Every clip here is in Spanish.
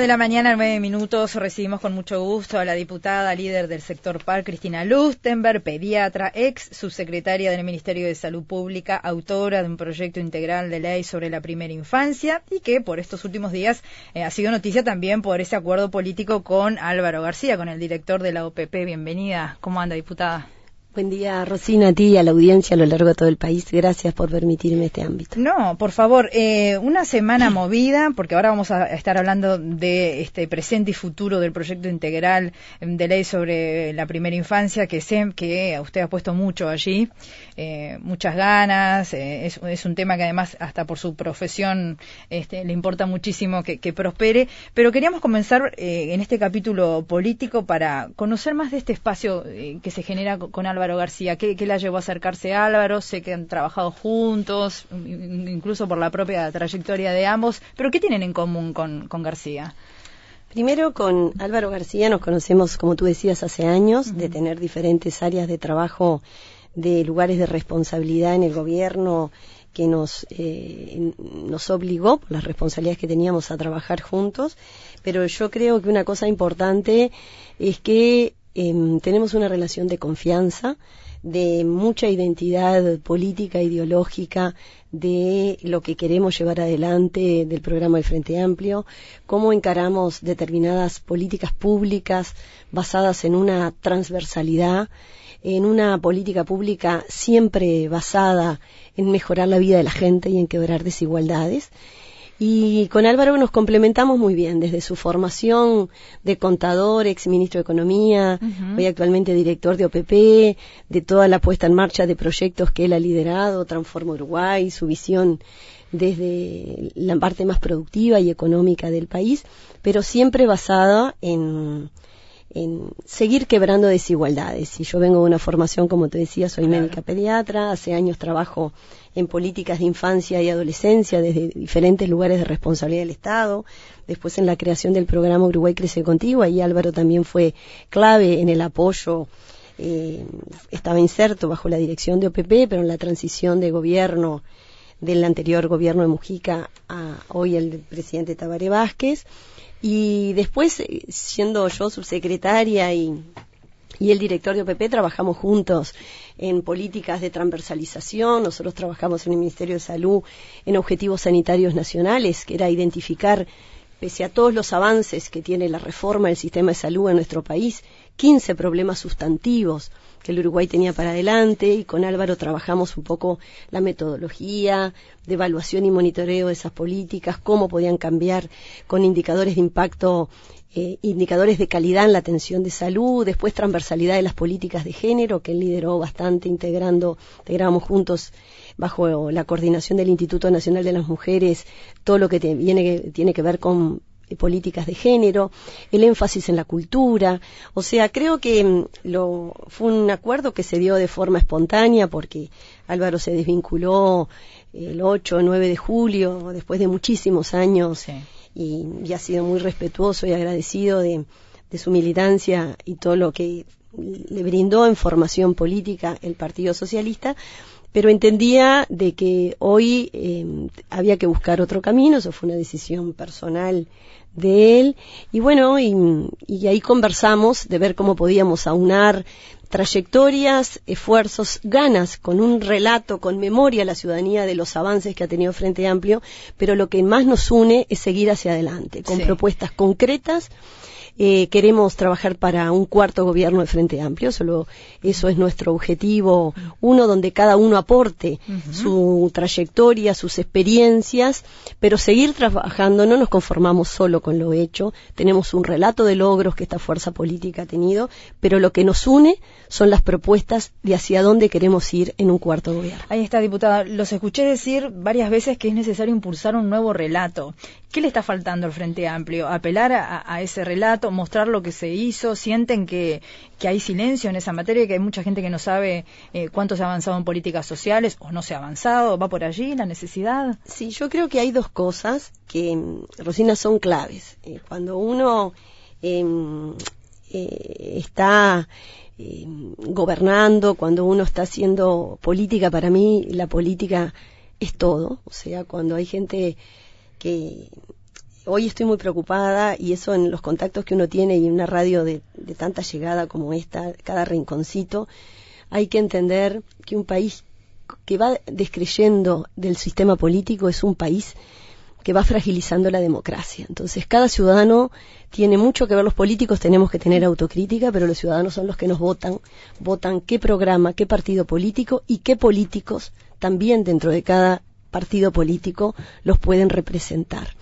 9 de la mañana, 9 minutos, recibimos con mucho gusto a la diputada líder del sector PAR, Cristina Lustenberg, pediatra, ex subsecretaria del Ministerio de Salud Pública, autora de un proyecto integral de ley sobre la primera infancia y que por estos últimos días eh, ha sido noticia también por ese acuerdo político con Álvaro García, con el director de la OPP. Bienvenida. ¿Cómo anda, diputada? Buen día, Rosina, a ti y a la audiencia a lo largo de todo el país. Gracias por permitirme este ámbito. No, por favor, eh, una semana movida, porque ahora vamos a estar hablando de este presente y futuro del proyecto integral de ley sobre la primera infancia, que sé que usted ha puesto mucho allí, eh, muchas ganas. Eh, es, un tema que además, hasta por su profesión, este, le importa muchísimo que, prospere. Pero queríamos comenzar en este capítulo político para conocer más de este espacio que se genera con Álvaro Álvaro García? ¿Qué, la llevó a acercarse a Álvaro? Sé que han trabajado juntos, incluso por la propia trayectoria de ambos, pero ¿qué tienen en común con, García? Primero, con Álvaro García nos conocemos, como tú decías, hace años, de tener diferentes áreas de trabajo, de lugares de responsabilidad en el gobierno que nos, eh, nos obligó, por las responsabilidades que teníamos, a trabajar juntos. Pero yo creo que una cosa importante es que Em, tenemos una relación de confianza, de mucha identidad política, ideológica, de lo que queremos llevar adelante del programa del Frente Amplio, cómo encaramos determinadas políticas públicas basadas en una transversalidad, en una política pública siempre basada en mejorar la vida de la gente y en quebrar desigualdades. Y con Álvaro nos complementamos muy bien, desde su formación de contador, ex ministro de Economía, hoy actualmente director de OPP, de toda la puesta en marcha de proyectos que él ha liderado, Transforma Uruguay, su visión desde la parte más productiva y económica del país, pero siempre basada en, en seguir quebrando desigualdades. Y yo vengo de una formación, como te decía, soy médica pediatra, hace años trabajo en políticas de infancia y adolescencia desde diferentes lugares de responsabilidad del Estado, después en la creación del programa Uruguay Crece Contigo, ahí Álvaro también fue clave en el apoyo, eh, estaba inserto bajo la dirección de OPP, pero en la transición de gobierno del anterior gobierno de Mujica a hoy el presidente Tabaré Vázquez y después, eh, siendo yo subsecretaria y, y el director de OPP, trabajamos juntos en políticas de transversalización. Nosotros trabajamos en el Ministerio de Salud en objetivos sanitarios nacionales, que era identificar, pese a todos los avances que tiene la reforma del sistema de salud en nuestro país, 15 problemas sustantivos que el Uruguay tenía para adelante y con Álvaro trabajamos un poco la metodología de evaluación y monitoreo de esas políticas, cómo podían cambiar con indicadores de impacto, eh, indicadores de calidad en la atención de salud, después transversalidad de las políticas de género, que él lideró bastante integrando, integramos juntos bajo la coordinación del Instituto Nacional de las Mujeres, todo lo que tiene que ver con políticas de género, el énfasis en la cultura. O sea, creo que mm, lo, fue un acuerdo que se dio de forma espontánea porque Álvaro se desvinculó el 8 o 9 de julio, después de muchísimos años, y, ha sido muy respetuoso y agradecido de, su militancia y todo lo que le brindó en formación política el Partido Socialista, pero entendía de que hoy eh, había que buscar otro camino, eso fue una decisión personal de él. Y bueno, y, ahí conversamos de ver cómo podíamos aunar trayectorias, esfuerzos, ganas, con un relato, con memoria a la ciudadanía de los avances que ha tenido Frente Amplio, pero lo que más nos une es seguir hacia adelante, con propuestas concretas eh, queremos trabajar para un cuarto gobierno de Frente Amplio, solo eso es nuestro objetivo, uno donde cada uno aporte su trayectoria, sus experiencias, pero seguir trabajando, no nos conformamos solo con lo hecho, tenemos un relato de logros que esta fuerza política ha tenido, pero lo que nos une son las propuestas de hacia dónde queremos ir en un cuarto gobierno. Ahí está, diputada. Los escuché decir varias veces que es necesario impulsar un nuevo relato. ¿Qué le está faltando al Frente Amplio? ¿Apelar a, ese relato, mostrar lo que se hizo? ¿Sienten que, hay silencio en esa materia, que hay mucha gente que no sabe eh, cuánto se ha avanzado en políticas sociales o no se ha avanzado? ¿Va por allí la necesidad? Sí, yo creo que hay dos cosas que, mm, Rosina, son claves. Eh, cuando uno em, eh, está eh, gobernando, cuando uno está haciendo política, para mí la política es todo. O sea, cuando hay gente que hoy estoy muy preocupada y eso en los contactos que uno tiene y en una radio de, de tanta llegada como esta, cada rinconcito, hay que entender que un país que va descreyendo del sistema político es un país que va fragilizando la democracia. Entonces, cada ciudadano tiene mucho que ver, los políticos tenemos que tener autocrítica, pero los ciudadanos son los que nos votan, votan qué programa, qué partido político y qué políticos también dentro de cada partido político los pueden representar.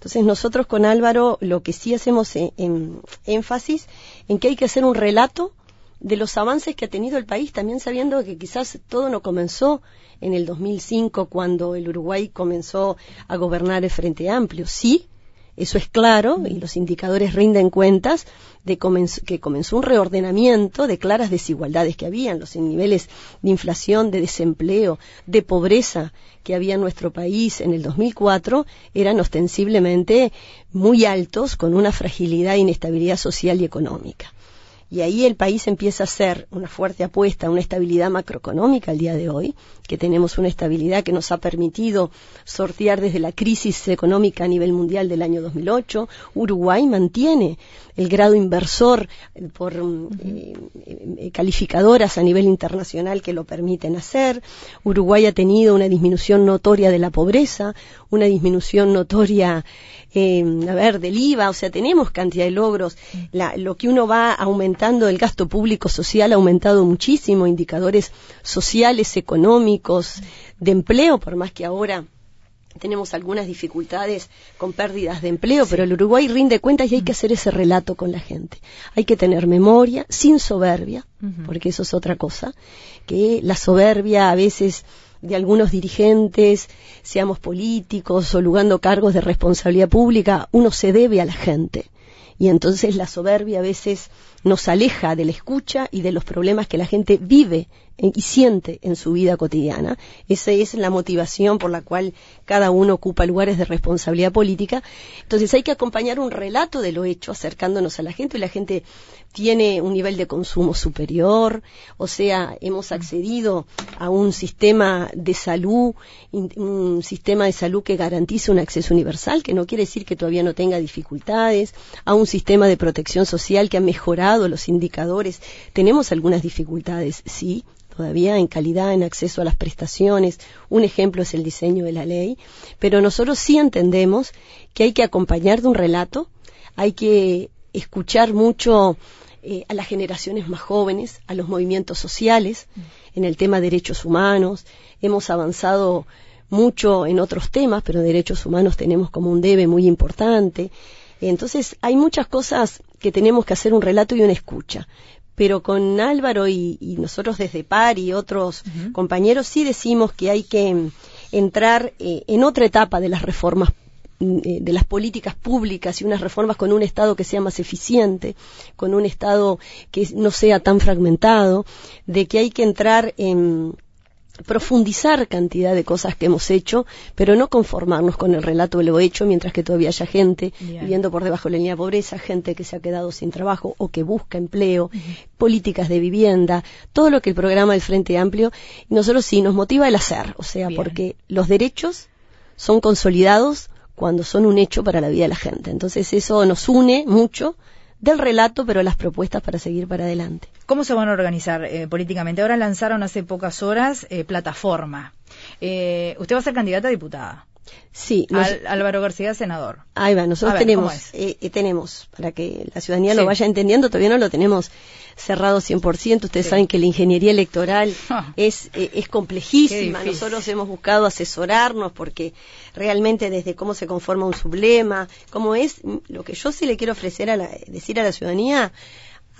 Entonces nosotros con Álvaro lo que sí hacemos en, énfasis en que hay que hacer un relato de los avances que ha tenido el país, también sabiendo que quizás todo no comenzó en el 2005 cuando el Uruguay comenzó a gobernar el Frente Amplio. Sí, eso es claro y los indicadores rinden cuentas de que comenzó un reordenamiento de claras desigualdades que había los niveles de inflación, de desempleo, de pobreza que había en nuestro país en el 2004 eran ostensiblemente muy altos con una fragilidad e inestabilidad social y económica. Y ahí el país empieza a hacer una fuerte apuesta a una estabilidad macroeconómica al día de hoy, que tenemos una estabilidad que nos ha permitido sortear desde la crisis económica a nivel mundial del año 2008. Uruguay mantiene el grado inversor por eh, eh, calificadoras a nivel internacional que lo permiten hacer. Uruguay ha tenido una disminución notoria de la pobreza, una disminución notoria eh, a ver, del IVA, o sea, tenemos cantidad de logros. lo que uno va aumentando, el gasto público social ha aumentado muchísimo, indicadores sociales, económicos, de empleo, por más que ahora tenemos algunas dificultades con pérdidas de empleo, pero el Uruguay rinde cuentas y hay que hacer ese relato con la gente. Hay que tener memoria, sin soberbia, porque eso es otra cosa, que la soberbia a veces de algunos dirigentes, seamos políticos o lugando cargos de responsabilidad pública, uno se debe a la gente. Y entonces la soberbia a veces nos aleja de la escucha y de los problemas que la gente vive y siente en su vida cotidiana. Esa es la motivación por la cual cada uno ocupa lugares de responsabilidad política. Entonces hay que acompañar un relato de lo hecho, acercándonos a la gente, y la gente tiene un nivel de consumo superior, o sea, hemos accedido a un sistema de salud, un sistema de salud que garantiza un acceso universal, que no quiere decir que todavía no tenga dificultades, a un sistema de protección social que ha mejorado los indicadores. Tenemos algunas dificultades, sí, todavía en calidad, en acceso a las prestaciones. Un ejemplo es el diseño de la ley, pero nosotros sí entendemos que hay que acompañar de un relato, hay que escuchar mucho eh, a las generaciones más jóvenes, a los movimientos sociales, en el tema de derechos humanos. Hemos avanzado mucho en otros temas, pero derechos humanos tenemos como un debe muy importante. Entonces, hay muchas cosas que tenemos que hacer un relato y una escucha. Pero con Álvaro y, nosotros desde PAR y otros compañeros sí decimos que hay que entrar eh, en otra etapa de las reformas mm, eh, de las políticas públicas y unas reformas con un Estado que sea más eficiente, con un Estado que no sea tan fragmentado, de que hay que entrar en profundizar cantidad de cosas que hemos hecho, pero no conformarnos con el relato de lo hecho, mientras que todavía haya gente viviendo por debajo de la línea de pobreza, gente que se ha quedado sin trabajo o que busca empleo, políticas de vivienda, todo lo que el programa del Frente Amplio, nosotros sí nos motiva el hacer, o sea, porque los derechos son consolidados cuando son un hecho para la vida de la gente. Entonces eso nos une mucho del relato, pero las propuestas para seguir para adelante. ¿Cómo se van a organizar eh, políticamente? Ahora lanzaron hace pocas horas eh, plataforma. Eh, usted va a ser candidata a diputada. Sí. Álvaro García, senador. Ahí va, nosotros tenemos, tenemos, para que la ciudadanía lo vaya entendiendo, todavía no lo tenemos cerrado 100%. Ustedes saben que la ingeniería electoral ah. es, es complejísima. Nosotros hemos buscado asesorarnos porque realmente desde cómo se conforma un sublema, cómo es, lo que yo sí le quiero ofrecer a la, decir a la ciudadanía,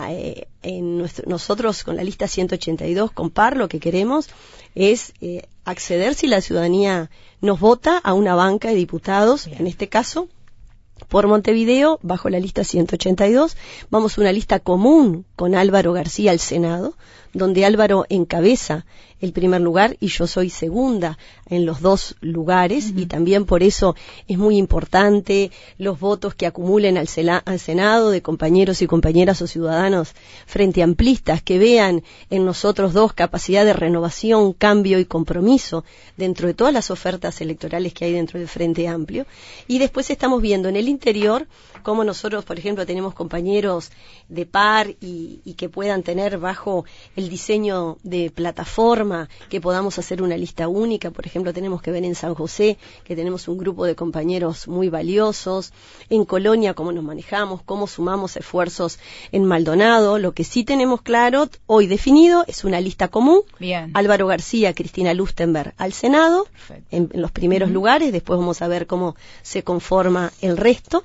eh, en nuestro, nosotros con la lista 182, con PAR, lo que queremos es eh, acceder si la ciudadanía nos vota a una banca de diputados, en este caso, por Montevideo, bajo la lista 182. Vamos a una lista común con Álvaro García al Senado, donde Álvaro encabeza el primer lugar y yo soy segunda en los dos lugares y también por eso es muy importante los votos que acumulen al, al, Senado de compañeros y compañeras o ciudadanos frente amplistas que vean en nosotros dos capacidad de renovación, cambio y compromiso dentro de todas las ofertas electorales que hay dentro del Frente Amplio. Y después estamos viendo en el interior cómo nosotros, por ejemplo, tenemos compañeros de par y, y que puedan tener bajo el diseño de plataforma que podamos hacer una lista única. Por ejemplo, tenemos que ver en San José que tenemos un grupo de compañeros muy valiosos. En Colonia, cómo nos manejamos, cómo sumamos esfuerzos en Maldonado. Lo que sí tenemos claro, hoy definido, es una lista común. Bien. Álvaro García, Cristina Lustenberg al Senado, en, en, los primeros lugares. Después vamos a ver cómo se conforma el resto.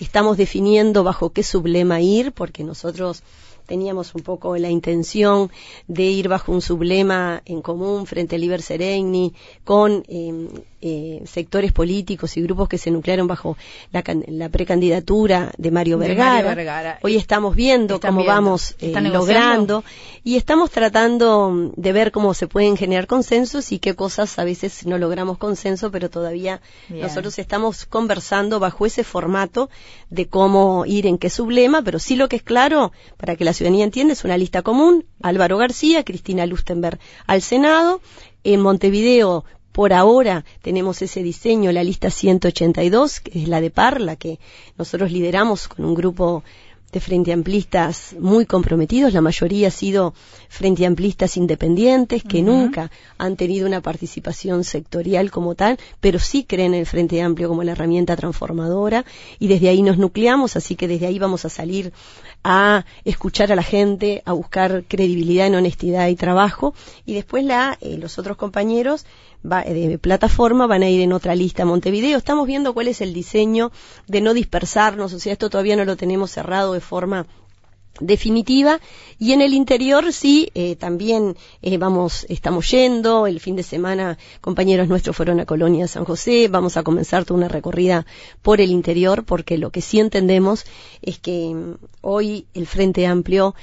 Estamos definiendo bajo qué sublema ir, porque nosotros teníamos un poco la intención de ir bajo un sublema en común frente al Iber Seregni con eh, eh, sectores políticos y grupos que se nuclearon bajo la, la precandidatura de Mario Vergara. De Mario Vergara. Hoy estamos viendo Están cómo viendo. vamos eh, ¿Están logrando y estamos tratando de ver cómo se pueden generar consensos y qué cosas a veces no logramos consenso, pero todavía Bien. nosotros estamos conversando bajo ese formato de cómo ir en qué sublema, pero sí lo que es claro, para que la ciudadanía entienda, es una lista común, Álvaro García, Cristina Lustenberg al Senado, en Montevideo por ahora tenemos ese diseño, la lista 182, que es la de PAR, la que nosotros lideramos con un grupo de frente amplistas muy comprometidos, la mayoría ha sido frente amplistas independientes que nunca han tenido una participación sectorial como tal, pero sí creen en el Frente Amplio como la herramienta transformadora y desde ahí nos nucleamos, así que desde ahí vamos a salir a escuchar a la gente, a buscar credibilidad en honestidad y trabajo. Y después la, eh, los otros compañeros va- eh, de plataforma van a ir en otra lista a Montevideo. Estamos viendo cuál es el diseño de no dispersarnos, o sea, esto todavía no lo tenemos cerrado de forma definitiva. Y en el interior sí eh, también eh, vamos estamos yendo. El fin de semana compañeros nuestros fueron a Colonia San José. Vamos a comenzar toda una recorrida por el interior porque lo que sí entendemos es que mm, hoy el Frente Amplio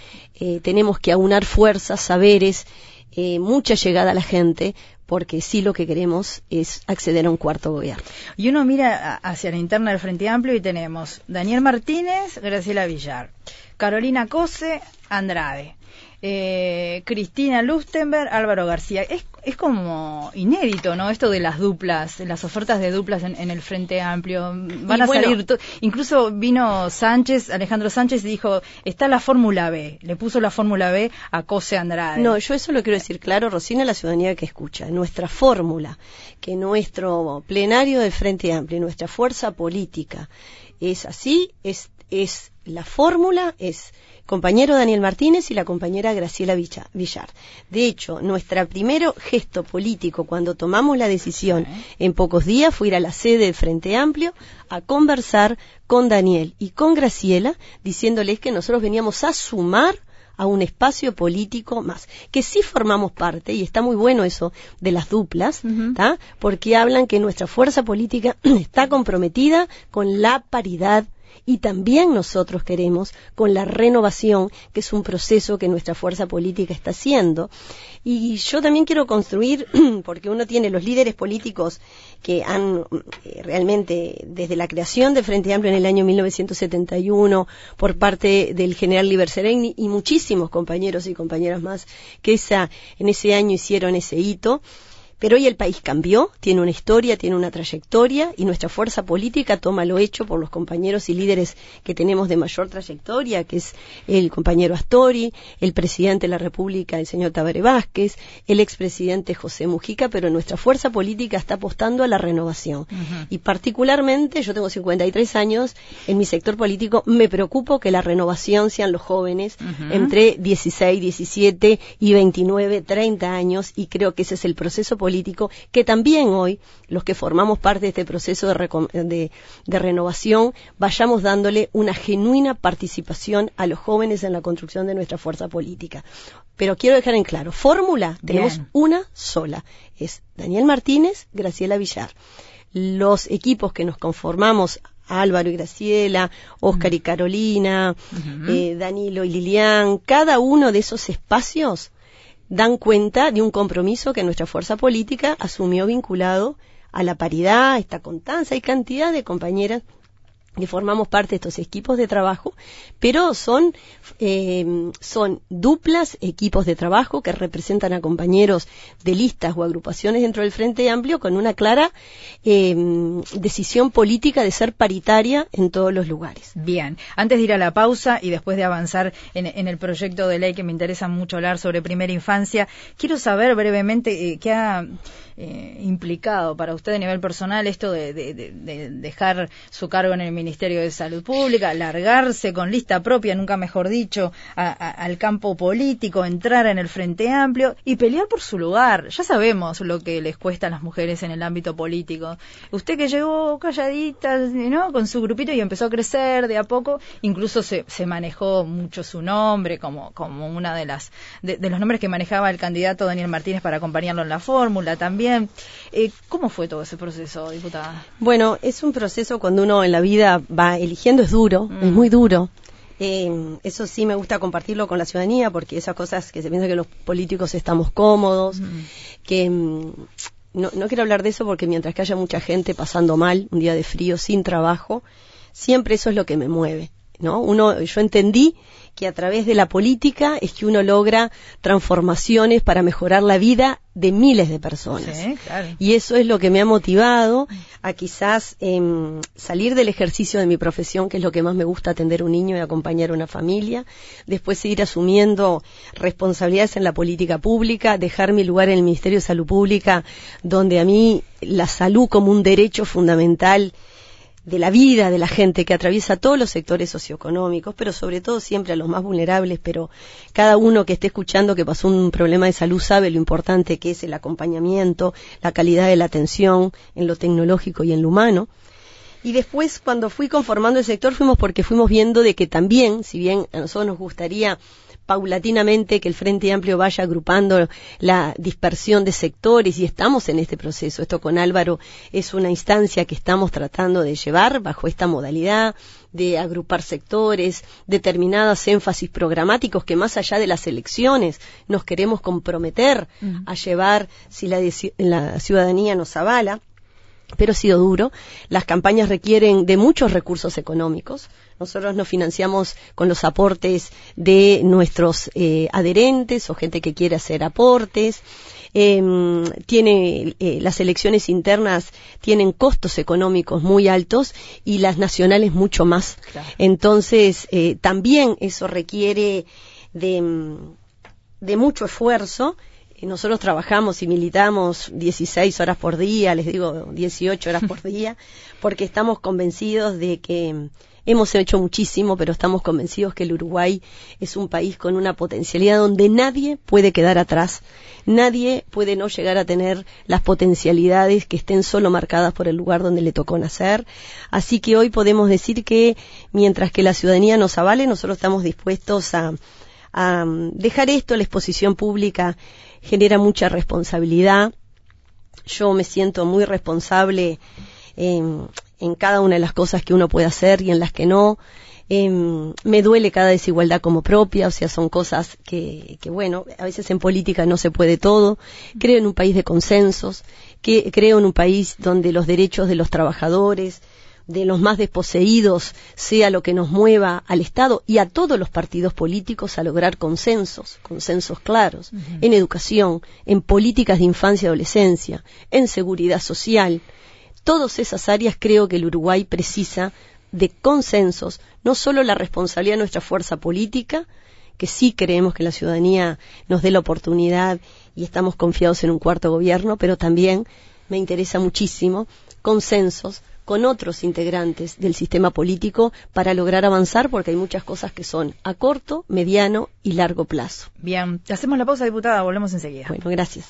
tenemos que aunar fuerzas saberes eh, mucha llegada a la gente porque sí lo que queremos es acceder a un cuarto gobierno. Y uno mira hacia la interna del Frente Amplio y tenemos Daniel Martínez, Graciela Villar, Carolina Cose, Andrade, eh, Cristina Lustenberg, Álvaro García. Es, es como inédito, ¿no? Esto de las duplas, las ofertas de duplas en, en el Frente Amplio. Van Y a bueno. salir. Incluso vino Sánchez, Alejandro Sánchez, y dijo: está la Fórmula B. Le puso la Fórmula B a Cose Andrade. No, yo eso lo quiero decir claro, Rosina, a la ciudadanía que escucha. Nuestra fórmula, que nuestro plenario del Frente Amplio, nuestra fuerza política es así, es, es la fórmula, es compañero Daniel Martínez y la compañera Graciela Villar. De hecho, nuestro primer gesto político cuando tomamos la decisión en pocos días fue ir a la sede del Frente Amplio a conversar con Daniel y con Graciela, diciéndoles que nosotros veníamos a sumar a un espacio político más, que sí formamos parte, y está muy bueno eso de las duplas. ¿tá? porque hablan que nuestra fuerza política está comprometida con la paridad y también nosotros queremos con la renovación, que es un proceso que nuestra fuerza política está haciendo. Y yo también quiero construir, porque uno tiene los líderes políticos que han eh, realmente, desde la creación del Frente Amplio en el año 1971, por parte del general Liber Seregni y muchísimos compañeros y compañeras más que esa, en ese año hicieron ese hito. Pero hoy el país cambió, tiene una historia, tiene una trayectoria y nuestra fuerza política toma lo hecho por los compañeros y líderes que tenemos de mayor trayectoria, que es el compañero Astori, el presidente de la República, el señor Tabaré Vázquez, el expresidente José Mujica, pero nuestra fuerza política está apostando a la renovación. Y particularmente, yo tengo 53 años, en mi sector político me preocupo que la renovación sean los jóvenes entre 16, 17 y 29, 30 años y creo que ese es el proceso político que también hoy los que formamos parte de este proceso de, de- de renovación vayamos dándole una genuina participación a los jóvenes en la construcción de nuestra fuerza política. Pero quiero dejar en claro, fórmula tenemos Bien. una sola, es Daniel Martínez, Graciela Villar. Los equipos que nos conformamos, Álvaro y Graciela, Óscar y Carolina, Ujú. eh, Danilo y Lilian, cada uno de esos espacios dan cuenta de un compromiso que nuestra fuerza política asumió vinculado a la paridad, esta constancia y cantidad de compañeras que formamos parte de estos equipos de trabajo, pero son, eh, son duplas equipos de trabajo que representan a compañeros de listas o agrupaciones dentro del Frente Amplio con una clara eh, decisión política de ser paritaria en todos los lugares. Bien, antes de ir a la pausa y después de avanzar en, en el proyecto de ley que me interesa mucho hablar sobre primera infancia, quiero saber brevemente eh, qué ha eh, implicado para usted a nivel personal esto de, dejar su cargo en el Ministerio de Salud Pública, largarse con lista propia, nunca mejor dicho, al campo político, entrar en el Frente Amplio y pelear por su lugar. Ya sabemos lo que les cuesta a las mujeres en el ámbito político. Usted que llegó calladita, ¿no? Con su grupito y empezó a crecer de a poco, incluso se, manejó mucho su nombre como, como una de las de los nombres que manejaba el candidato Daniel Martínez para acompañarlo en la fórmula también eh, ¿Cómo fue todo ese proceso, diputada? Bueno, es un proceso cuando uno en la vida va eligiendo, es duro, es mm. muy duro. Eh, eso sí me gusta compartirlo con la ciudadanía porque esas cosas que se piensa que los políticos estamos cómodos, mm. que mm, no, no quiero hablar de eso porque mientras que haya mucha gente pasando mal, un día de frío, sin trabajo, siempre eso es lo que me mueve. ¿no? Uno, yo entendí que a través de la política es que uno logra transformaciones para mejorar la vida de miles de personas. Y eso es lo que me ha motivado a quizás em, salir del ejercicio de mi profesión, que es lo que más me gusta, atender un niño y acompañar a una familia, después seguir asumiendo responsabilidades en la política pública, dejar mi lugar en el Ministerio de Salud Pública, donde a mí la salud como un derecho fundamental de la vida de la gente que atraviesa todos los sectores socioeconómicos, pero sobre todo siempre a los más vulnerables, pero cada uno que esté escuchando que pasó un problema de salud sabe lo importante que es el acompañamiento, la calidad de la atención en lo tecnológico y en lo humano. Y después, cuando fui conformando el sector, fuimos porque fuimos viendo de que también, si bien a nosotros nos gustaría paulatinamente que el Frente Amplio vaya agrupando la dispersión de sectores y estamos en este proceso. Esto con Álvaro es una instancia que estamos tratando de llevar bajo esta modalidad de agrupar sectores, determinados énfasis programáticos que más allá de las elecciones nos queremos comprometer a llevar si la, la ciudadanía nos avala pero ha sido duro. Las campañas requieren de muchos recursos económicos. Nosotros nos financiamos con los aportes de nuestros eh, adherentes o gente que quiere hacer aportes. Em, tiene eh, las elecciones internas tienen costos económicos muy altos y las nacionales mucho más. Entonces eh, también eso requiere de, de mucho esfuerzo nosotros trabajamos y militamos 16 horas por día, les digo 18 horas por día, porque estamos convencidos de que hemos hecho muchísimo, pero estamos convencidos que el Uruguay es un país con una potencialidad donde nadie puede quedar atrás, nadie puede no llegar a tener las potencialidades que estén solo marcadas por el lugar donde le tocó nacer. Así que hoy podemos decir que mientras que la ciudadanía nos avale, nosotros estamos dispuestos a, a dejar esto a la exposición pública genera mucha responsabilidad. Yo me siento muy responsable en, cada una de las cosas que uno puede hacer y en las que no. Em, me duele cada desigualdad como propia, o sea, son cosas que, que, bueno, a veces en política no se puede todo. Creo en un país de consensos, que, creo en un país donde los derechos de los trabajadores, de los más desposeídos sea lo que nos mueva al Estado y a todos los partidos políticos a lograr consensos, consensos claros, en educación, en políticas de infancia y adolescencia, en seguridad social. Todas esas áreas creo que el Uruguay precisa de consensos, no solo la responsabilidad de nuestra fuerza política, que sí creemos que la ciudadanía nos dé la oportunidad y estamos confiados en un cuarto gobierno, pero también me interesa muchísimo consensos con otros integrantes del sistema político para lograr avanzar porque hay muchas cosas que son a corto, mediano y largo plazo. Bien, hacemos la pausa, diputada, volvemos enseguida. Bueno, gracias.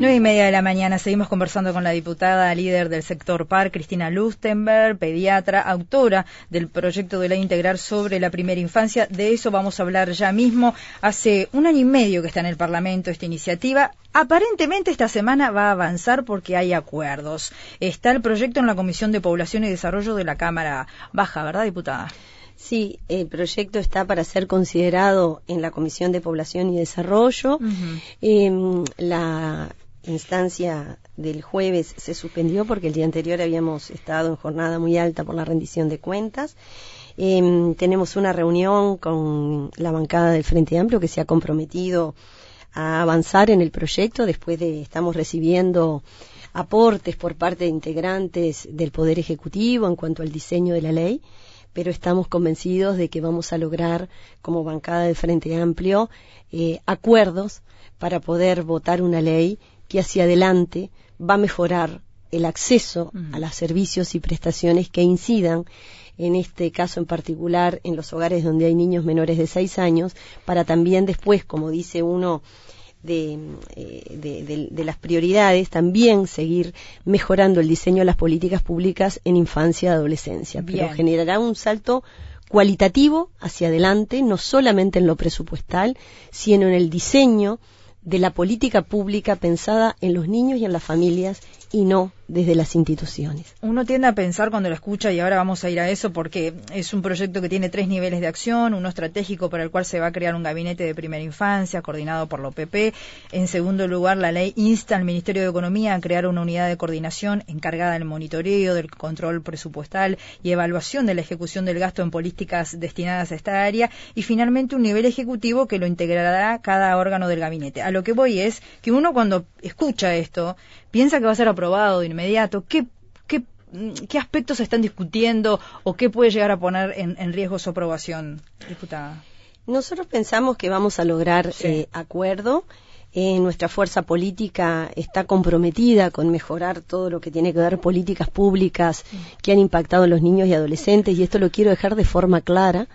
Nueve y media de la mañana seguimos conversando con la diputada líder del sector PAR, Cristina Lustenberg, pediatra, autora del proyecto de ley integral sobre la primera infancia. De eso vamos a hablar ya mismo. Hace un año y medio que está en el Parlamento esta iniciativa. Aparentemente esta semana va a avanzar porque hay acuerdos. Está el proyecto en la Comisión de Población y Desarrollo de la Cámara Baja, ¿verdad, diputada? Sí, el proyecto está para ser considerado en la Comisión de Población y Desarrollo. Em, la instancia del jueves se suspendió porque el día anterior habíamos estado en jornada muy alta por la rendición de cuentas. Em, tenemos una reunión con la bancada del Frente Amplio que se ha comprometido a avanzar en el proyecto después de estamos recibiendo aportes por parte de integrantes del Poder Ejecutivo en cuanto al diseño de la ley, pero estamos convencidos de que vamos a lograr, como bancada del Frente Amplio, eh, acuerdos para poder votar una ley que hacia adelante va a mejorar el acceso a los servicios y prestaciones que incidan en este caso en particular en los hogares donde hay niños menores de seis años, para también después, como dice uno de, eh, de, las prioridades, también seguir mejorando el diseño de las políticas públicas en infancia y adolescencia. Pero generará un salto cualitativo hacia adelante, no solamente en lo presupuestal, sino en el diseño de la política pública pensada en los niños y en las familias y no desde las instituciones. Uno tiende a pensar cuando lo escucha, y ahora vamos a ir a eso, porque es un proyecto que tiene tres niveles de acción, uno estratégico para el cual se va a crear un gabinete de primera infancia coordinado por la OPP. En segundo lugar, la ley insta al Ministerio de Economía a crear una unidad de coordinación encargada del monitoreo, del control presupuestal y evaluación de la ejecución del gasto en políticas destinadas a esta área. Y finalmente, un nivel ejecutivo que lo integrará cada órgano del gabinete. A lo que voy es que uno cuando escucha esto, piensa que va a ser aprobado inmediato, ¿qué, qué, qué aspectos se están discutiendo o qué puede llegar a poner en, riesgo su aprobación, diputada? Nosotros pensamos que vamos a lograr eh, acuerdo. Eh, nuestra fuerza política está comprometida con mejorar todo lo que tiene que ver políticas públicas que han impactado a los niños y adolescentes y esto lo quiero dejar de forma clara.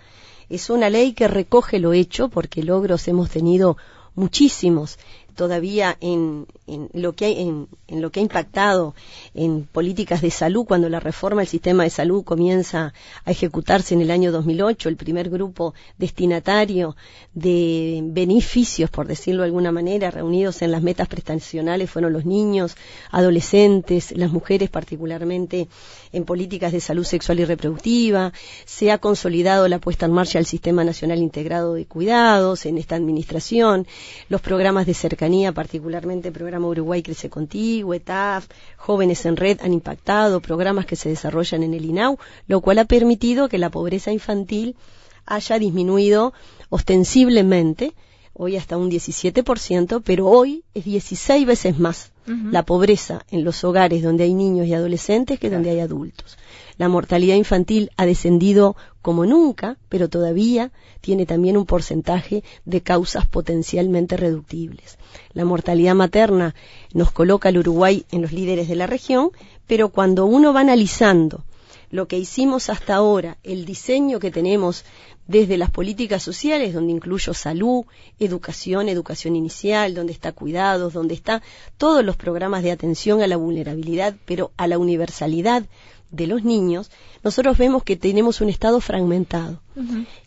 Es una ley que recoge lo hecho porque logros hemos tenido muchísimos todavía en, lo que en, lo que ha impactado en políticas de salud cuando la reforma del sistema de salud comienza a ejecutarse en el año 2008 el primer grupo destinatario de beneficios por decirlo de alguna manera reunidos en las metas prestacionales fueron los niños adolescentes las mujeres particularmente en políticas de salud sexual y reproductiva se ha consolidado la puesta en marcha del sistema nacional integrado de cuidados en esta administración los programas de cercanía particularmente el programa Uruguay Crece Contigo, ETAF, Jóvenes en Red han impactado, programas que se desarrollan en el INAU, lo cual ha permitido que la pobreza infantil haya disminuido ostensiblemente, hoy hasta un 17%, pero hoy es 16 veces más la pobreza en los hogares donde hay niños y adolescentes que donde hay adultos. La mortalidad infantil ha descendido como nunca, pero todavía tiene también un porcentaje de causas potencialmente reductibles. La mortalidad materna nos coloca al Uruguay en los líderes de la región, pero cuando uno va analizando lo que hicimos hasta ahora, el diseño que tenemos desde las políticas sociales, donde incluyo salud, educación, educación inicial, donde está cuidados, donde está todos los programas de atención a la vulnerabilidad, pero a la universalidad de los niños, nosotros vemos que tenemos un estado fragmentado.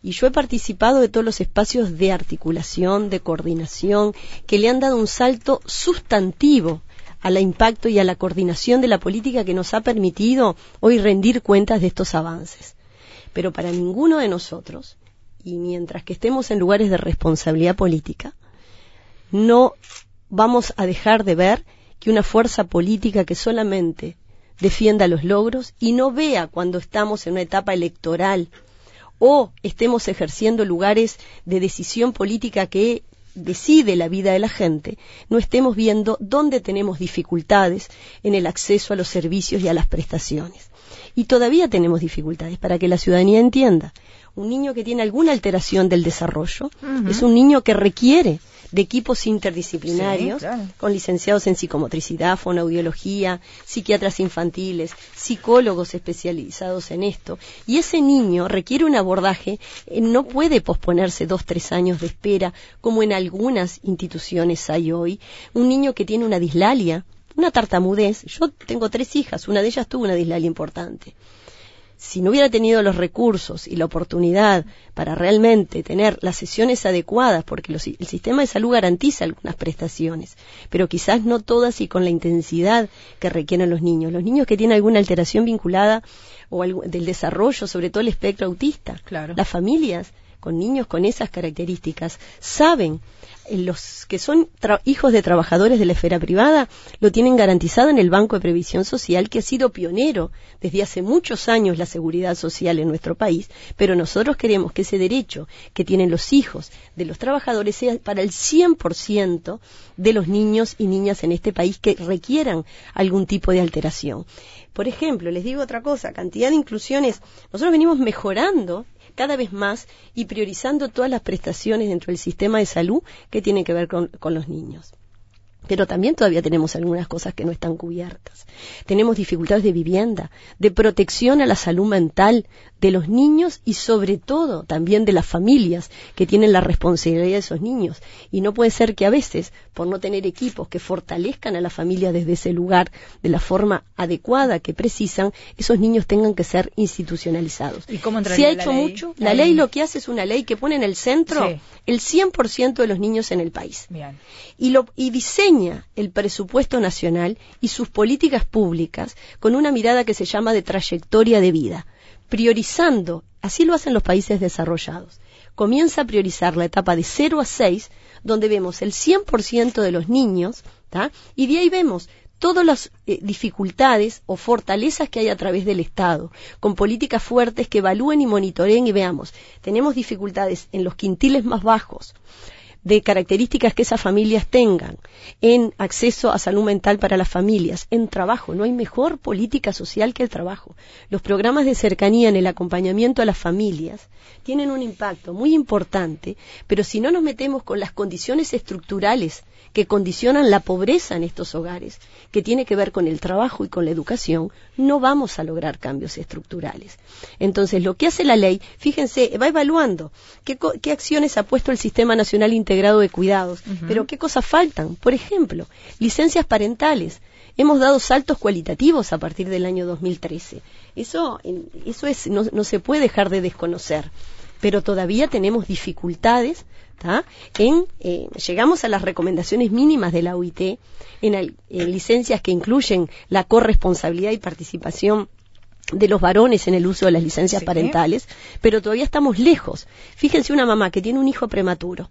Y yo he participado de todos los espacios de articulación, de coordinación, que le han dado un salto sustantivo al impacto y a la coordinación de la política que nos ha permitido hoy rendir cuentas de estos avances. Pero para ninguno de nosotros, y mientras que estemos en lugares de responsabilidad política, no vamos a dejar de ver que una fuerza política que solamente defienda los logros y no vea cuando estamos en una etapa electoral o estemos ejerciendo lugares de decisión política que decide la vida de la gente, no estemos viendo dónde tenemos dificultades en el acceso a los servicios y a las prestaciones. Y todavía tenemos dificultades para que la ciudadanía entienda. Un niño que tiene alguna alteración del desarrollo es un niño que requiere de equipos interdisciplinarios con licenciados en psicomotricidad, fonoaudiología, psiquiatras infantiles, psicólogos especializados en esto. Y ese niño requiere un abordaje, eh, no puede posponerse dos, tres años de espera, como en algunas instituciones hay hoy. Un niño que tiene una dislalia, una tartamudez. Yo tengo tres hijas, una de ellas tuvo una dislalia importante si no hubiera tenido los recursos y la oportunidad para realmente tener las sesiones adecuadas, porque el sistema de salud garantiza algunas prestaciones, pero quizás no todas y con la intensidad que requieren los niños. Los niños que tienen alguna alteración vinculada o del desarrollo, sobre todo el espectro autista, las familias con niños con esas características saben los que son hijos de trabajadores de la esfera privada lo tienen garantizado en el Banco de Previsión Social, que ha sido pionero desde hace muchos años la seguridad social en nuestro país, pero nosotros queremos que ese derecho que tienen los hijos de los trabajadores sea para el 100% de los niños y niñas en este país que requieran algún tipo de alteración. Por ejemplo, les digo otra cosa, cantidad de inclusiones. Nosotros venimos mejorando cada vez más y priorizando todas las prestaciones dentro del sistema de salud que tienen que ver con, los niños. Pero también todavía tenemos algunas cosas que no están cubiertas. Tenemos dificultades de vivienda, de protección a la salud mental de los niños y sobre todo también de las familias que tienen la responsabilidad de esos niños. Y no puede ser que a veces, por no tener equipos que fortalezcan a la familia desde ese lugar de la forma adecuada que precisan, esos niños tengan que ser institucionalizados. ¿Y cómo Se ha hecho mucho. La, ley, lo que hace es una ley que pone en el centro el 100% de los niños en el país. Y, lo, y diseña el presupuesto nacional y sus políticas públicas con una mirada que se llama de trayectoria de vida, priorizando, así lo hacen los países desarrollados. Comienza a priorizar la etapa de 0 a 6, donde vemos el 100% de los niños, y de ahí vemos todas las eh, dificultades o fortalezas que hay a través del Estado, con políticas fuertes que evalúen y monitoreen y veamos, tenemos dificultades en los quintiles más bajos, de características que esas familias tengan en acceso a salud mental para las familias, en trabajo. No hay mejor política social que el trabajo. Los programas de cercanía en el acompañamiento a las familias tienen un impacto muy importante, pero si no nos metemos con las condiciones estructurales que condicionan la pobreza en estos hogares, que tiene que ver con el trabajo y con la educación, no vamos a lograr cambios estructurales. Entonces, lo que hace la ley, fíjense, va evaluando qué, acciones ha puesto el Sistema Nacional Integrado de Cuidados, pero qué cosas faltan. Por ejemplo, licencias parentales. Hemos dado saltos cualitativos a partir del año 2013. Eso, eso es, no se puede dejar de desconocer pero todavía tenemos dificultades en, eh, llegamos a las recomendaciones mínimas de la UIT en, licencias que incluyen la corresponsabilidad y participación de los varones en el uso de las licencias parentales, pero todavía estamos lejos. Fíjense una mamá que tiene un hijo prematuro,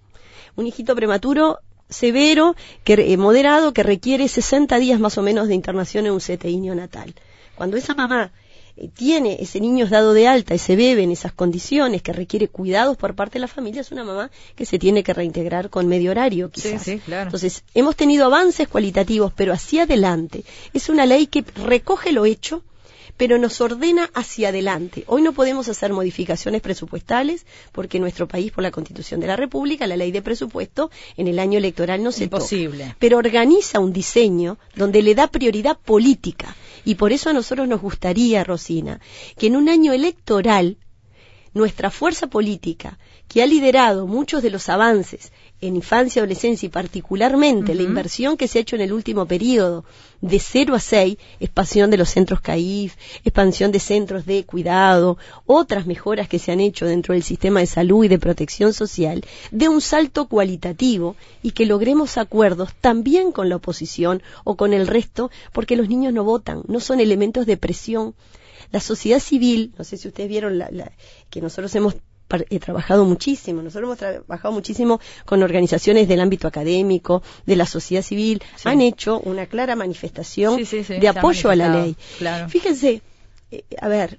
un hijito prematuro severo, que, eh, moderado, que requiere 60 días más o menos de internación en un CTI neonatal. Cuando esa mamá eh, tiene ese niño es dado de alta, ese bebé en esas condiciones que requiere cuidados por parte de la familia, es una mamá que se tiene que reintegrar con medio horario, quizás. Entonces, hemos tenido avances cualitativos, pero hacia adelante. Es una ley que recoge lo hecho, pero nos ordena hacia adelante. Hoy no podemos hacer modificaciones presupuestales porque nuestro país, por la Constitución de la República, la ley de presupuesto, en el año electoral no se Imposible. Pero organiza un diseño donde le da prioridad política. Y por eso a nosotros nos gustaría, Rosina, que en un año electoral nuestra fuerza política, que ha liderado muchos de los avances en infancia, adolescencia y particularmente la inversión que se ha hecho en el último periodo de 0 a 6, expansión de los centros CAIF, expansión de centros de cuidado, otras mejoras que se han hecho dentro del sistema de salud y de protección social, de un salto cualitativo y que logremos acuerdos también con la oposición o con el resto, porque los niños no votan, no son elementos de presión. La sociedad civil, no sé si ustedes vieron la, que nosotros hemos he trabajado muchísimo. Nosotros hemos trabajado muchísimo con organizaciones del ámbito académico, de la sociedad civil. Han hecho una clara manifestación de apoyo a la ley. Fíjense, eh, a ver,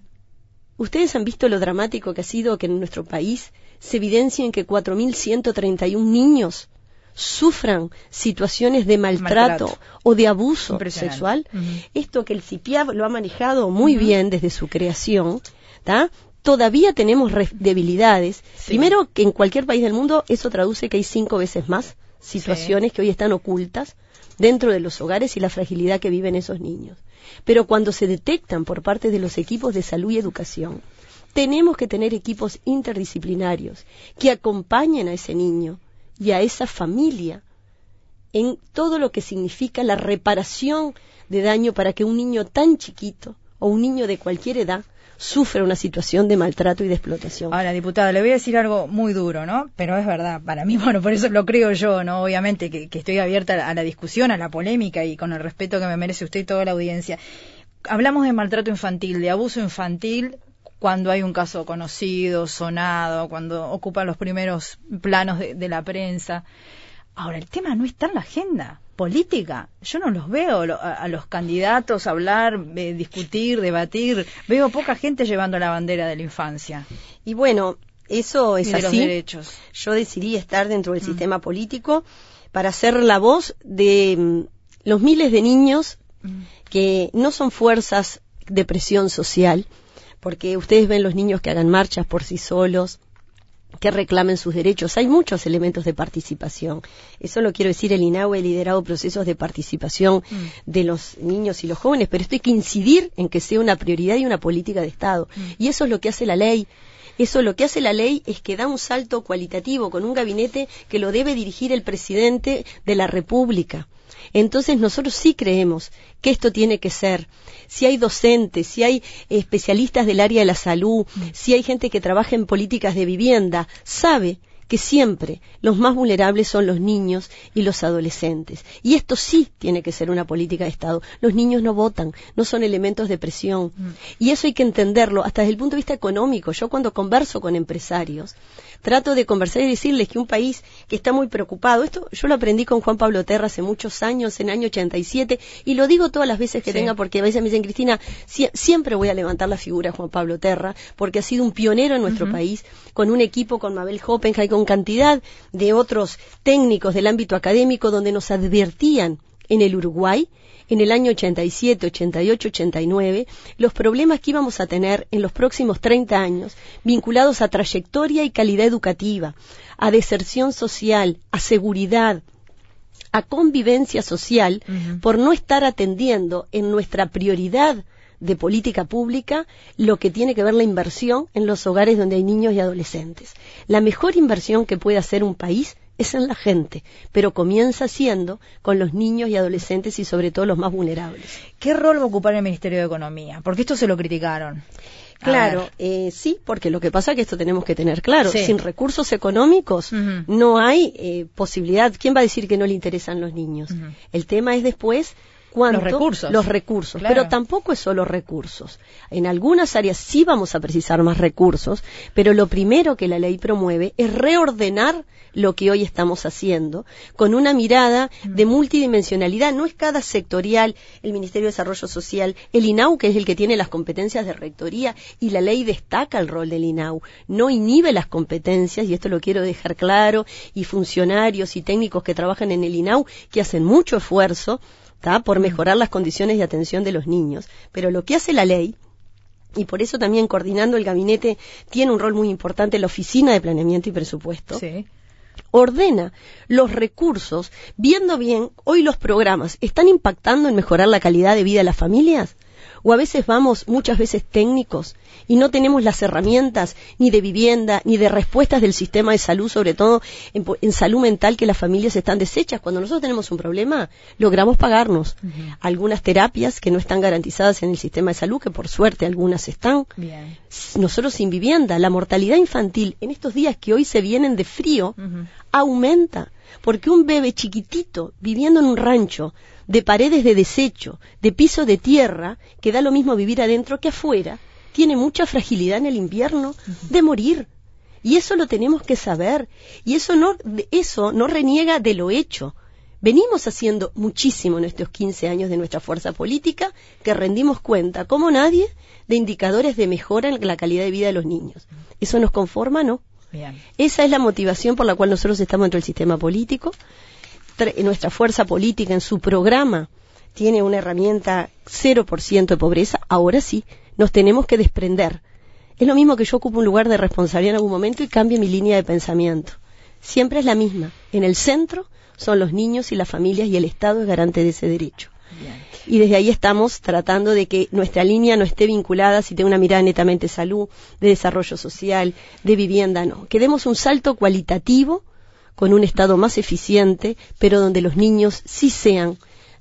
ustedes han visto lo dramático que ha sido que en nuestro país se evidencien que 4.131 niños sufran situaciones de maltrato, o de abuso sexual. Esto que el CIPIAB lo ha manejado muy bien desde su creación, todavía tenemos debilidades. Primero, que en cualquier país del mundo eso traduce que hay cinco veces más situaciones que hoy están ocultas dentro de los hogares y la fragilidad que viven esos niños. Pero cuando se detectan por parte de los equipos de salud y educación, tenemos que tener equipos interdisciplinarios que acompañen a ese niño y a esa familia en todo lo que significa la reparación de daño para que un niño tan chiquito o un niño de cualquier edad sufre una situación de maltrato y de explotación. Ahora, diputada, le voy a decir algo muy duro, ¿no? Pero es verdad, para mí, bueno, por eso lo creo yo, ¿no? Obviamente que, que estoy abierta a la discusión, a la polémica y con el respeto que me merece usted y toda la audiencia. Hablamos de maltrato infantil, de abuso infantil, cuando hay un caso conocido, sonado, cuando ocupa los primeros planos de, de la prensa. Ahora, el tema no está en la agenda política. Yo no los veo a, los candidatos hablar, eh, discutir, debatir. Veo poca gente llevando la bandera de la infancia. Y bueno, eso es y de así. Los derechos. Yo decidí estar dentro del mm. sistema político para ser la voz de mm, los miles de niños mm. que no son fuerzas de presión social, porque ustedes ven los niños que hagan marchas por sí solos, que reclamen sus derechos. Hay muchos elementos de participación. Eso lo quiero decir, el INAU ha liderado procesos de participación mm. de los niños y los jóvenes, pero esto hay que incidir en que sea una prioridad y una política de Estado. Mm. Y eso es lo que hace la ley. Eso lo que hace la ley es que da un salto cualitativo con un gabinete que lo debe dirigir el presidente de la República. Entonces nosotros sí creemos que esto tiene que ser. Si hay docentes, si hay especialistas del área de la salud, mm. si hay gente que trabaja en políticas de vivienda, sabe que siempre los más vulnerables son los niños y los adolescentes. Y esto sí tiene que ser una política de Estado. Los niños no votan, no son elementos de presión. Mm. Y eso hay que entenderlo hasta desde el punto de vista económico. Yo cuando converso con empresarios, trato de conversar y decirles que un país que está muy preocupado, esto yo lo aprendí con Juan Pablo Terra hace muchos años, en el año 87, y lo digo todas las veces que tenga, porque a veces me dicen, Cristina, siempre voy a levantar la figura de Juan Pablo Terra, porque ha sido un pionero en nuestro país, con un equipo, con Mabel Hoppenheim, con cantidad de otros técnicos del ámbito académico, donde nos advertían en el Uruguay en el año 87, 88, 89, los problemas que íbamos a tener en los próximos 30 años vinculados a trayectoria y calidad educativa, a deserción social, a seguridad, a convivencia social, por no estar atendiendo en nuestra prioridad de política pública lo que tiene que ver la inversión en los hogares donde hay niños y adolescentes. La mejor inversión que puede hacer un país es en la gente, pero comienza siendo con los niños y adolescentes y sobre todo los más vulnerables. ¿Qué rol va a ocupar el Ministerio de Economía? Porque esto se lo criticaron. Claro, eh, sí, porque lo que pasa es que esto tenemos que tener claro. Sin recursos económicos no hay eh, posibilidad. ¿Quién va a decir que no le interesan los niños? El tema es después los recursos. Los recursos. Pero tampoco es solo recursos. En algunas áreas sí vamos a precisar más recursos, pero lo primero que la ley promueve es reordenar lo que hoy estamos haciendo con una mirada de mm. multidimensionalidad. No es cada sectorial, el Ministerio de Desarrollo Social, el INAU, que es el que tiene las competencias de rectoría, y la ley destaca el rol del INAU. No inhibe las competencias, y esto lo quiero dejar claro, y funcionarios y técnicos que trabajan en el INAU, que hacen mucho esfuerzo por mejorar las condiciones de atención de los niños. Pero lo que hace la ley, y por eso también coordinando el gabinete tiene un rol muy importante la Oficina de Planeamiento y Presupuesto. ordena los recursos, viendo bien, hoy los programas están impactando en mejorar la calidad de vida de las familias o a veces vamos muchas veces técnicos y no tenemos las herramientas ni de vivienda ni de respuestas del sistema de salud, sobre todo en, salud mental, que las familias están deshechas. Cuando nosotros tenemos un problema, logramos pagarnos. Algunas terapias que no están garantizadas en el sistema de salud, que por suerte algunas están. Nosotros sin vivienda, la mortalidad infantil en estos días que hoy se vienen de frío aumenta. Porque un bebé chiquitito viviendo en un rancho de paredes de desecho, de piso de tierra, que da lo mismo vivir adentro que afuera, tiene mucha fragilidad en el invierno de morir. Y eso lo tenemos que saber. Y eso no, eso no reniega de lo hecho. Venimos haciendo muchísimo en estos 15 años de nuestra fuerza política que rendimos cuenta, como nadie, de indicadores de mejora en la calidad de vida de los niños. ¿Eso nos conforma? No. Esa es la motivación por la cual nosotros estamos dentro del sistema político nuestra fuerza política en su programa tiene una herramienta 0% de pobreza, ahora sí, nos tenemos que desprender. Es lo mismo que yo ocupo un lugar de responsabilidad en algún momento y cambie mi línea de pensamiento. Siempre es la misma. En el centro son los niños y las familias y el Estado es garante de ese derecho. Y desde ahí estamos tratando de que nuestra línea no esté vinculada, si tengo una mirada netamente salud, de desarrollo social, de vivienda, no. Que demos un salto cualitativo con un Estado más eficiente, pero donde los niños sí sean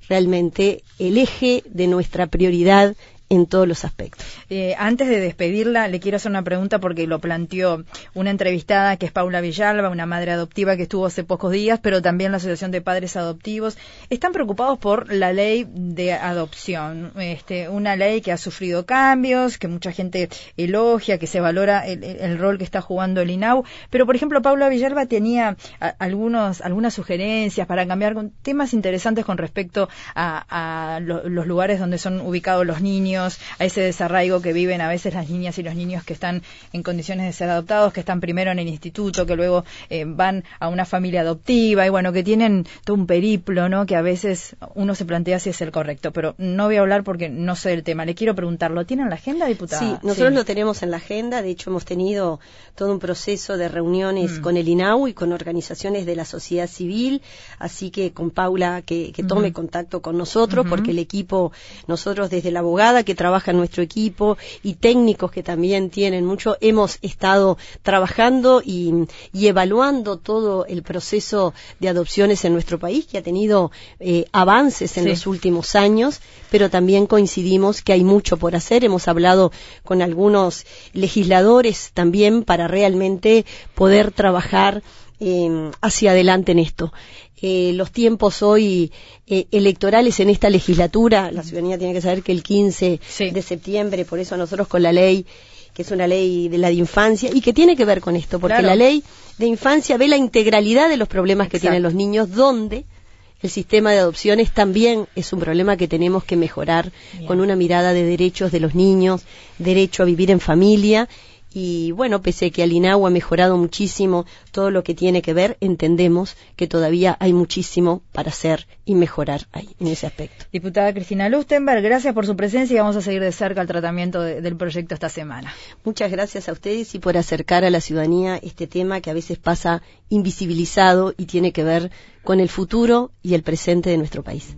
realmente el eje de nuestra prioridad en todos los aspectos. Eh, antes de despedirla, le quiero hacer una pregunta porque lo planteó una entrevistada que es Paula Villalba, una madre adoptiva que estuvo hace pocos días, pero también la Asociación de Padres Adoptivos. Están preocupados por la ley de adopción, este, una ley que ha sufrido cambios, que mucha gente elogia, que se valora el, rol que está jugando el INAU. Pero, por ejemplo, Paula Villalba tenía algunos, algunas sugerencias para cambiar temas interesantes con respecto a, los lugares donde son ubicados los niños a ese desarraigo que viven a veces las niñas y los niños que están en condiciones de ser adoptados, que están primero en el instituto, que luego eh, van a una familia adoptiva y bueno, que tienen todo un periplo, ¿no? Que a veces uno se plantea si es el correcto, pero no voy a hablar porque no sé el tema. Le quiero preguntarlo, ¿tiene en la agenda, diputada? Sí, nosotros lo tenemos en la agenda, de hecho hemos tenido todo un proceso de reuniones mm. con el INAU y con organizaciones de la sociedad civil, así que con Paula que, tome contacto con nosotros, porque el equipo, nosotros desde la abogada que trabaja en nuestro equipo y técnicos que también tienen mucho. Hemos estado trabajando y, evaluando todo el proceso de adopciones en nuestro país, que ha tenido eh, avances en los últimos años, pero también coincidimos que hay mucho por hacer. Hemos hablado con algunos legisladores también para realmente poder trabajar eh, hacia adelante en esto. Eh, los tiempos hoy eh, electorales en esta legislatura, la ciudadanía tiene que saber que el 15 de septiembre, por eso nosotros con la ley que es una ley de la de infancia y que tiene que ver con esto, porque la ley de infancia ve la integralidad de los problemas que tienen los niños, donde el sistema de adopciones también es un problema que tenemos que mejorar con una mirada de derechos de los niños, derecho a vivir en familia y bueno, pese a que Alinagua ha mejorado muchísimo todo lo que tiene que ver, entendemos que todavía hay muchísimo para hacer y mejorar ahí, en ese aspecto. Diputada Cristina Lustenberg, gracias por su presencia y vamos a seguir de cerca el tratamiento del proyecto esta semana. Muchas gracias a ustedes y por acercar a la ciudadanía este tema que a veces pasa invisibilizado y tiene que ver con el futuro y el presente de nuestro país.